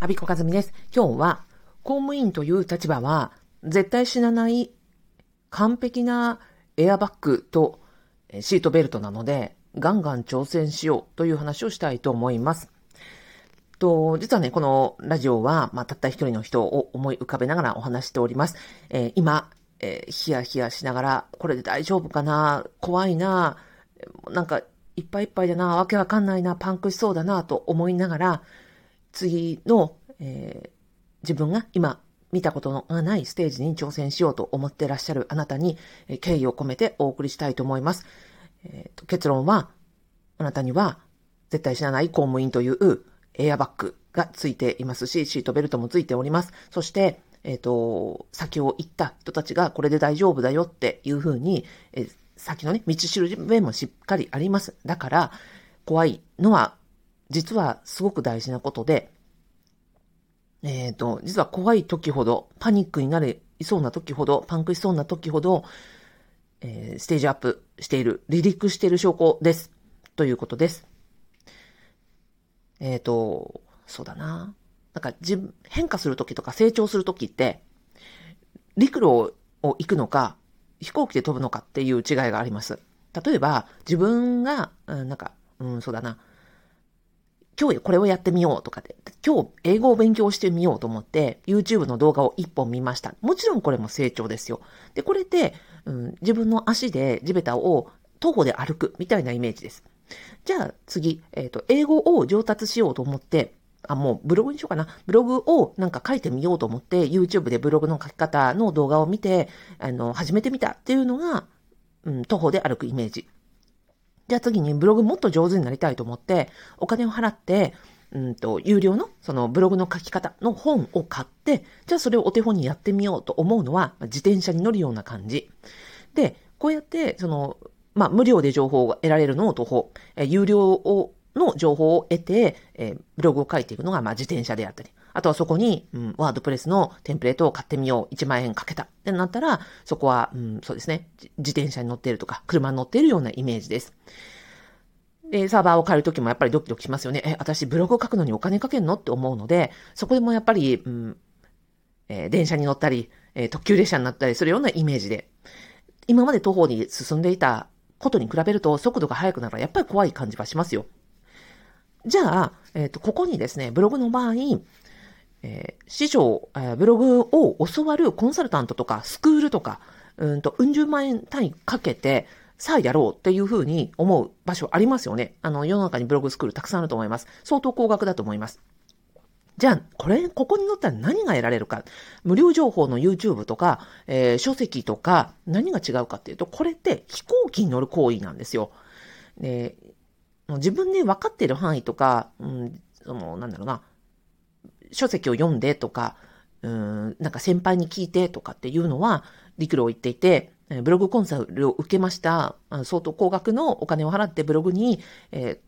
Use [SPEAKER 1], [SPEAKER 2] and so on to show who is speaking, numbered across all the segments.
[SPEAKER 1] アビコカズミです。今日は、公務員という立場は、絶対死なない完璧なエアバッグとシートベルトなので、ガンガン挑戦しようという話をしたいと思います。と、実はね、このラジオは、まあ、たった一人の人を思い浮かべながらお話しております。えー、今、えー、ヒヤヒヤしながら、これで大丈夫かな？怖いななんか、いっぱいいっぱいだなわけわかんないなパンクしそうだなと思いながら、次の、えー、自分が今見たことのないステージに挑戦しようと思ってらっしゃるあなたに、えー、敬意を込めてお送りしたいと思います。えーと、結論は、あなたには絶対死なない公務員というエアバッグがついていますし、シートベルトもついております。そして、えっ、ー、と、先を行った人たちがこれで大丈夫だよっていうふうに、えー、先のね、道しるべもしっかりあります。だから、怖いのは実はすごく大事なことで、えっ、ー、と、実は怖い時ほど、パニックになりそうな時ほど、パンクしそうな時ほど、えー、ステージアップしている、離陸している証拠です。ということです。えっ、ー、と、そうだな。なんか自分、変化するときとか成長するときって、陸路を行くのか、飛行機で飛ぶのかっていう違いがあります。例えば、自分が、うん、なんか、うん、そうだな。今日これをやってみようとかで、今日英語を勉強してみようと思って、YouTube の動画を一本見ました。もちろんこれも成長ですよ。で、これって、うん、自分の足で地べたを徒歩で歩くみたいなイメージです。じゃあ次、えっ、ー、と、英語を上達しようと思って、あ、もうブログにしようかな。ブログをなんか書いてみようと思って、YouTube でブログの書き方の動画を見て、あの、始めてみたっていうのが、うん、徒歩で歩くイメージ。じゃあ次にブログもっと上手になりたいと思って、お金を払って、うんと、有料の、そのブログの書き方の本を買って、じゃあそれをお手本にやってみようと思うのは、自転車に乗るような感じ。で、こうやって、その、まあ、無料で情報が得られるのを徒歩、え有料をの情報を得て、えー、ブログを書いていくのが、まあ、自転車であったり。あとはそこに、うん、ワードプレスのテンプレートを買ってみよう。1万円かけた。ってなったら、そこは、うん、そうですね。自転車に乗っているとか、車に乗っているようなイメージです。で、サーバーを変えるときもやっぱりドキドキしますよね。え、私ブログを書くのにお金かけんの？って思うので、そこでもやっぱり、うん、えー、電車に乗ったり、えー、特急列車になったりするようなイメージで、今まで徒歩に進んでいたことに比べると速度が速くなるからやっぱり怖い感じはしますよ。じゃあ、えっ、ー、と、ここにですね、ブログの場合、えー、師匠、えー、ブログを教わるコンサルタントとか、スクールとか、うんと、うん十万円単位かけて、さあやろうっていうふうに思う場所ありますよね。あの、世の中にブログスクールたくさんあると思います。相当高額だと思います。じゃあ、これ、ここに載ったら何が得られるか。無料情報の YouTube とか、えー、書籍とか、何が違うかっていうと、これって飛行機に乗る行為なんですよ。で、自分で分かってる範囲とか、うん、その、なんだろうな、書籍を読んでとか、うん、なんか先輩に聞いてとかっていうのは、陸路を言っていて、ブログコンサルを受けました。相当高額のお金を払ってブログに、えー、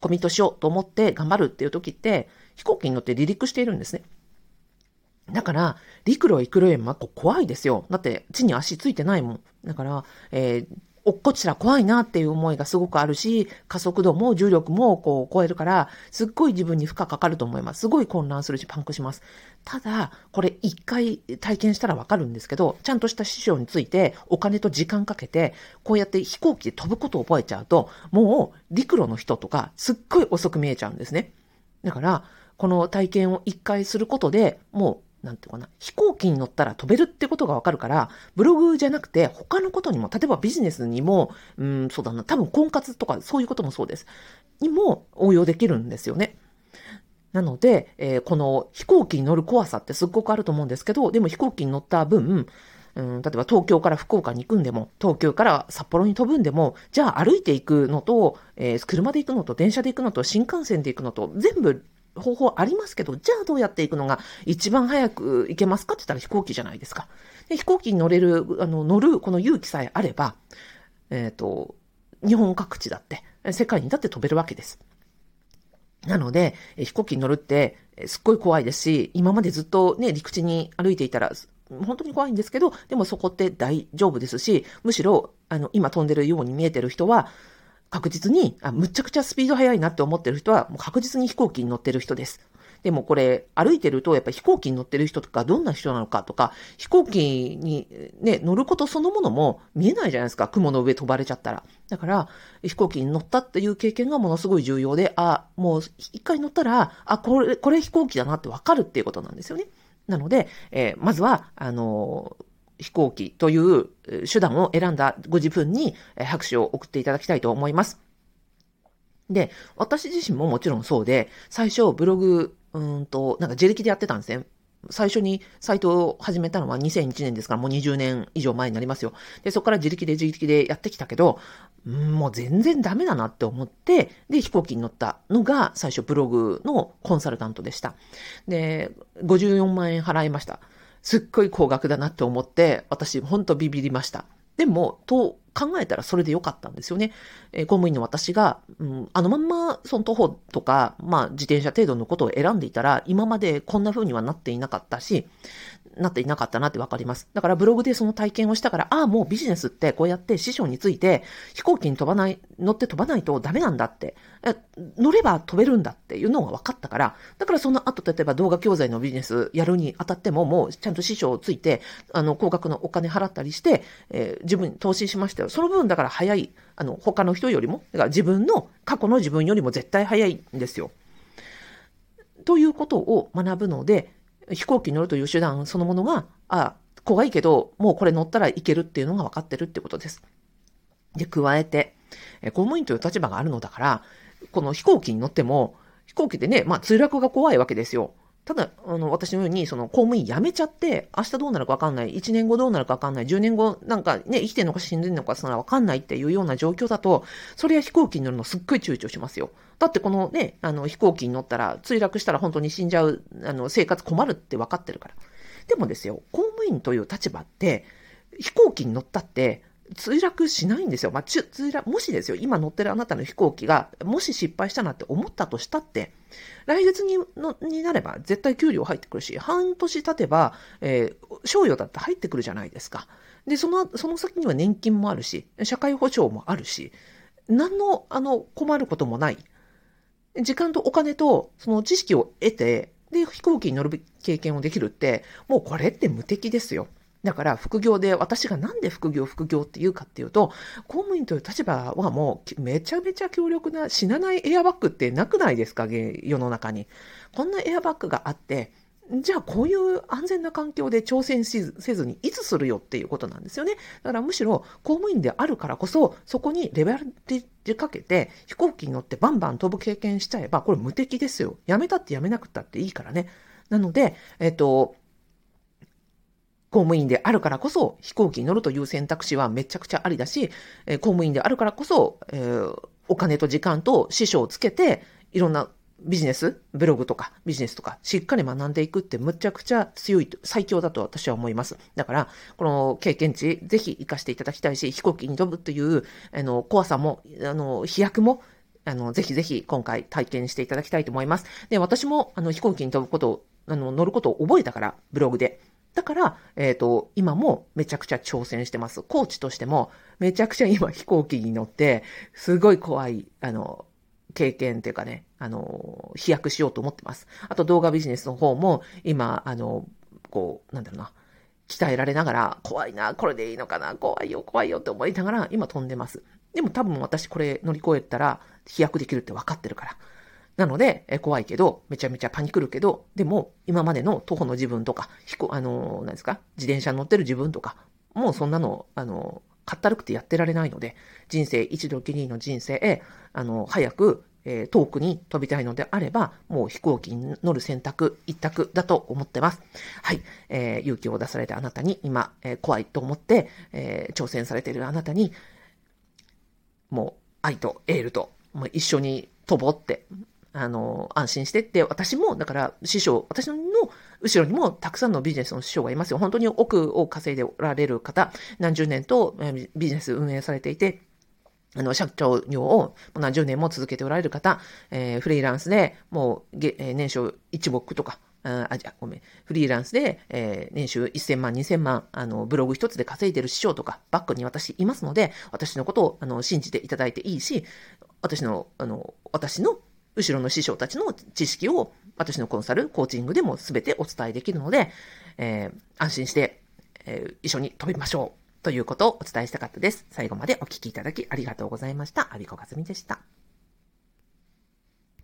[SPEAKER 1] コミットしようと思って頑張るっていう時って、飛行機に乗って離陸しているんですね。だから、陸路行くよりも怖いですよ。だって、地に足ついてないもん。だから、えー、落っこちたら怖いなっていう思いがすごくあるし、加速度も重力もこう超えるから、すっごい自分に負荷かかると思います。すごい混乱するし、パンクします。ただ、これ一回体験したらわかるんですけど、ちゃんとした師匠についてお金と時間かけて、こうやって飛行機で飛ぶことを覚えちゃうと、もう陸路の人とかすっごい遅く見えちゃうんですね。だから、この体験を一回することで、もうなんていうかな、飛行機に乗ったら飛べるってことがわかるから、ブログじゃなくて他のことにも、例えばビジネスにも、うん、そうだな、多分婚活とかそういうこともそうです。にも応用できるんですよね。なので、えー、この飛行機に乗る怖さってすっごくあると思うんですけど、でも飛行機に乗った分、うん、例えば東京から福岡に行くんでも、東京から札幌に飛ぶんでも、じゃあ歩いていくのと、えー、車で行くのと、電車で行くのと、新幹線で行くのと、全部方法ありますけど、じゃあどうやっていくのが一番早く行けますかって言ったら飛行機じゃないですか。で飛行機に乗れる、あの、乗るこの勇気さえあれば、えっ、ー、と、日本各地だって、世界にだって飛べるわけです。なので、飛行機に乗るって、すっごい怖いですし、今までずっとね、陸地に歩いていたら、本当に怖いんですけど、でもそこって大丈夫ですし、むしろ、あの、今飛んでるように見えてる人は、確実に、あ、むちゃくちゃスピード速いなって思ってる人は、もう確実に飛行機に乗ってる人です。でもこれ歩いてるとやっぱ飛行機に乗ってる人とかどんな人なのかとか、飛行機にね、乗ることそのものも見えないじゃないですか。雲の上飛ばれちゃったら。だから飛行機に乗ったっていう経験がものすごい重要で、あ、もう一回乗ったら、あ、これ、これ飛行機だなってわかるっていうことなんですよね。なので、えー、まずは、あのー飛行機という手段を選んだご自分に拍手を送っていただきたいと思います。で、私自身ももちろんそうで、最初ブログ、うんと、なんか自力でやってたんですね。最初にサイトを始めたのは2001年ですから、もう20年以上前になりますよ。で、そこから自力で自力でやってきたけど、もう全然ダメだなって思って、で、飛行機に乗ったのが最初ブログのコンサルタントでした。で、54万円払いました。すっごい高額だなって思って、私、ほんとビビりました。でも、と考えたらそれでよかったんですよね。えー、公務員の私が、うん、あのまんま、その徒歩とか、まあ自転車程度のことを選んでいたら、今までこんな風にはなっていなかったし、なっていなかったなってわかります。だからブログでその体験をしたから、ああ、もうビジネスってこうやって師匠について飛行機に飛ばない、乗って飛ばないとダメなんだって、乗れば飛べるんだっていうのが分かったから、だからその後、例えば動画教材のビジネスやるにあたっても、もうちゃんと師匠をついて、あの、高額のお金払ったりして、えー、自分に投資しましたよ。その分だから早い、あの、他の人よりも、だから自分の、過去の自分よりも絶対早いんですよ。ということを学ぶので、飛行機に乗るという手段そのものが、あ、怖いけど、もうこれ乗ったらいけるっていうのが分かってるってことです。で、加えて、公務員という立場があるのだから、この飛行機に乗っても、飛行機でね、まあ、墜落が怖いわけですよ。ただ、あの、私のように、その、公務員辞めちゃって、明日どうなるかわかんない、1年後どうなるかわかんない、10年後、なんかね、生きてんのか死んでんのか、そのわかんないっていうような状況だと、それは飛行機に乗るのすっごい躊躇しますよ。だってこのね、あの、飛行機に乗ったら、墜落したら本当に死んじゃう、あの、生活困るって分かってるから。でもですよ、公務員という立場って、飛行機に乗ったって、墜落しないんですよ。まあ、墜落、もしですよ、今乗ってるあなたの飛行機が、もし失敗したなって思ったとしたって、来月にのになれば絶対給料入ってくるし、半年経てば、えー、賞与だって入ってくるじゃないですか。で、その、その先には年金もあるし、社会保障もあるし、何の、あの、困ることもない。時間とお金と、その知識を得て、で、飛行機に乗る経験をできるって、もうこれって無敵ですよ。だから副業で、私がなんで副業、副業って言うかっていうと、公務員という立場はもうめちゃめちゃ強力な死なないエアバッグってなくないですか世の中に。こんなエアバッグがあって、じゃあこういう安全な環境で挑戦せずにいつするよっていうことなんですよね。だからむしろ公務員であるからこそ、そこにレベルでかけて飛行機に乗ってバンバン飛ぶ経験しちゃえば、これ無敵ですよ。やめたってやめなくったっていいからね。なので、えっ、と、公務員であるからこそ飛行機に乗るという選択肢はめちゃくちゃありだし、えー、公務員であるからこそ、えー、お金と時間と師匠をつけて、いろんなビジネス、ブログとかビジネスとかしっかり学んでいくってむちゃくちゃ強い、最強だと私は思います。だから、この経験値、ぜひ活かしていただきたいし、飛行機に飛ぶという、あの、怖さも、あの、飛躍も、あの、ぜひぜひ今回体験していただきたいと思います。で、私も、あの、飛行機に飛ぶことを、あの、乗ることを覚えたから、ブログで。だから、えっ、ー、と、今もめちゃくちゃ挑戦してます。コーチとしても、めちゃくちゃ今飛行機に乗って、すごい怖い、あの、経験っていうかね、あの、飛躍しようと思ってます。あと動画ビジネスの方も、今、あの、こう、なんだろうな、鍛えられながら、怖いな、これでいいのかな、怖いよ、怖いよって思いながら、今飛んでます。でも多分私これ乗り越えたら飛躍できるって分かってるから。なので、え怖いけど、めちゃめちゃパニクるけど、でも、今までの徒歩の自分とか、飛行、あのー、何ですか、自転車乗ってる自分とか、もうそんなの、あのー、かったるくてやってられないので、人生一度きりの人生へ、あのー、早く、え遠くに飛びたいのであれば、もう飛行機に乗る選択一択だと思ってます。はい。え、勇気を出されたあなたに、今、え、怖いと思って、え、挑戦されているあなたに、もう愛とエールと、もう一緒に飛ぼうってあの、安心してって、私も、だから師匠、私の後ろにもたくさんのビジネスの師匠がいますよ。本当に億を稼いでおられる方、何十年とビジネス運営されていて、あの、社長業を何十年も続けておられる方、えー、フリーランスでもう、え、年商1億とか、あ、じゃごめん。フリーランスで、えー、年収1000万、2000万、あの、ブログ一つで稼いでる師匠とか、バックに私いますので、私のことを、あの、信じていただいていいし、私の、あの、私の後ろの師匠たちの知識を私のコンサル、コーチングでも全てお伝えできるので、えー、安心して、えー、一緒に飛びましょうということをお伝えしたかったです。最後までお聞きいただきありがとうございました。アビコカズミでした。